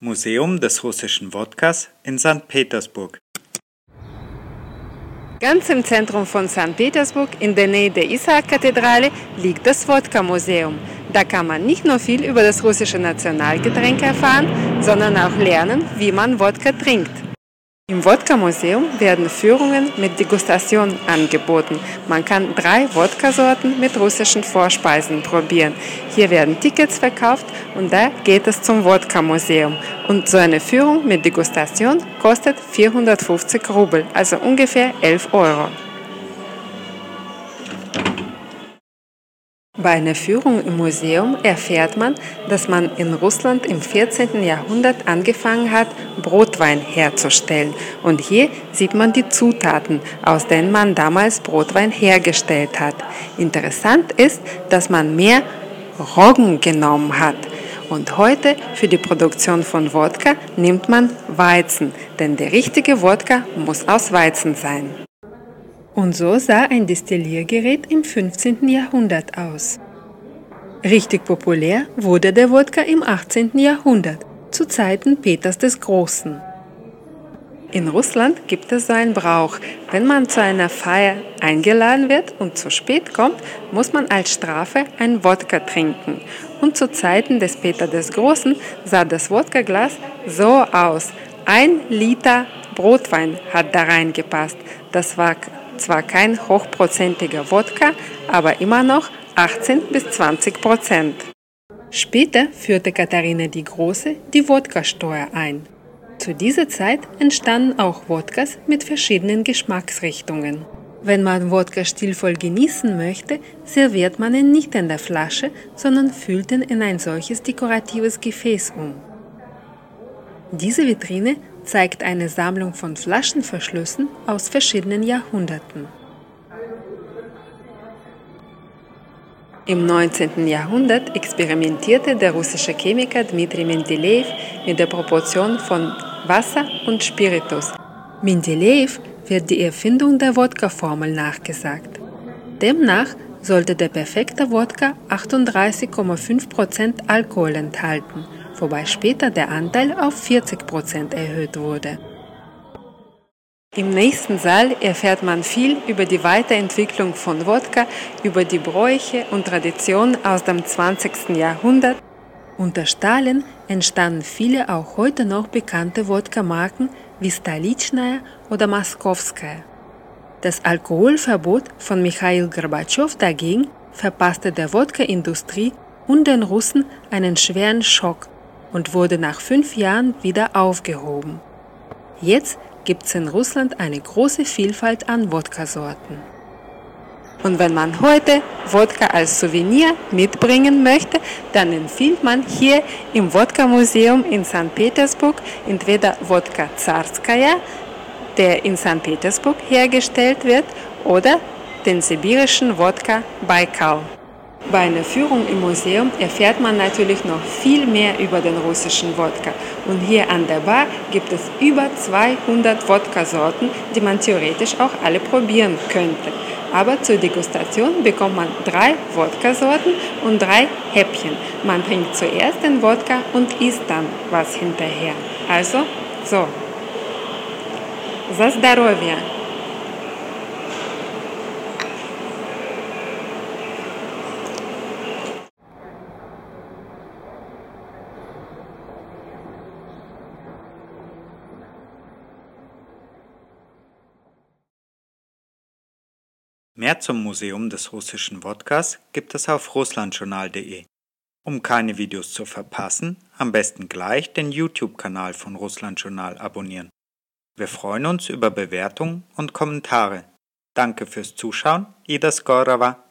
Museum des russischen Wodkas in St. Petersburg. Ganz im Zentrum von St. Petersburg, in der Nähe der Isaak-Kathedrale, liegt das Wodka-Museum. Da kann man nicht nur viel über das russische Nationalgetränk erfahren, sondern auch lernen, wie man Wodka trinkt. Im Wodka-Museum werden Führungen mit Degustation angeboten. Man kann drei Wodka-Sorten mit russischen Vorspeisen probieren. Hier werden Tickets verkauft und da geht es zum Wodka-Museum. Und so eine Führung mit Degustation kostet 450 Rubel, also ungefähr 11 Euro. Bei einer Führung im Museum erfährt man, dass man in Russland im 14. Jahrhundert angefangen hat, Brotwein herzustellen. Und hier sieht man die Zutaten, aus denen man damals Brotwein hergestellt hat. Interessant ist, dass man mehr Roggen genommen hat. Und heute für die Produktion von Wodka nimmt man Weizen, denn der richtige Wodka muss aus Weizen sein. Und so sah ein Destilliergerät im 15. Jahrhundert aus. Richtig populär wurde der Wodka im 18. Jahrhundert, zu Zeiten Peters des Großen. In Russland gibt es so einen Brauch. Wenn man zu einer Feier eingeladen wird und zu spät kommt, muss man als Strafe ein Wodka trinken. Und zu Zeiten des Peter des Großen sah das Wodkaglas so aus. Ein Liter Brotwein hat da reingepasst. Das war zwar kein hochprozentiger Wodka, aber immer noch 18 bis 20 Prozent. Später führte Katharina die Große die Wodkasteuer ein. Zu dieser Zeit entstanden auch Wodkas mit verschiedenen Geschmacksrichtungen. Wenn man Wodka stilvoll genießen möchte, serviert man ihn nicht in der Flasche, sondern füllt ihn in ein solches dekoratives Gefäß um. Diese Vitrine zeigt eine Sammlung von Flaschenverschlüssen aus verschiedenen Jahrhunderten. Im 19. Jahrhundert experimentierte der russische Chemiker Dmitri Mendeleev mit der Proportion von Wasser und Spiritus. Mendeleev wird die Erfindung der Wodka-Formel nachgesagt. Demnach sollte der perfekte Wodka 38,5% Alkohol enthalten wobei später der Anteil auf 40 Prozent erhöht wurde. Im nächsten Saal erfährt man viel über die Weiterentwicklung von Wodka, über die Bräuche und Traditionen aus dem 20. Jahrhundert. Unter Stalin entstanden viele auch heute noch bekannte Wodka-Marken wie Stalitschnaya oder Moskowskaya. Das Alkoholverbot von Michail Gorbatschow dagegen verpasste der Wodka-Industrie und den Russen einen schweren Schock und wurde nach fünf Jahren wieder aufgehoben. Jetzt gibt es in Russland eine große Vielfalt an Wodka-Sorten. Und wenn man heute Wodka als Souvenir mitbringen möchte, dann empfiehlt man hier im Wodka-Museum in St. Petersburg entweder Wodka Zarskaya, der in St. Petersburg hergestellt wird, oder den sibirischen Wodka Baikal. Bei einer Führung im Museum erfährt man natürlich noch viel mehr über den russischen Wodka. Und hier an der Bar gibt es über 200 Wodka-Sorten, die man theoretisch auch alle probieren könnte. Aber zur Degustation bekommt man drei Wodka-Sorten und drei Häppchen. Man trinkt zuerst den Wodka und isst dann was hinterher. Also, so. За здоровье! Mehr zum Museum des russischen Wodkas gibt es auf russlandjournal.de. Um keine Videos zu verpassen, am besten gleich den YouTube-Kanal von Russlandjournal abonnieren. Wir freuen uns über Bewertungen und Kommentare. Danke fürs Zuschauen, Ida Skorova.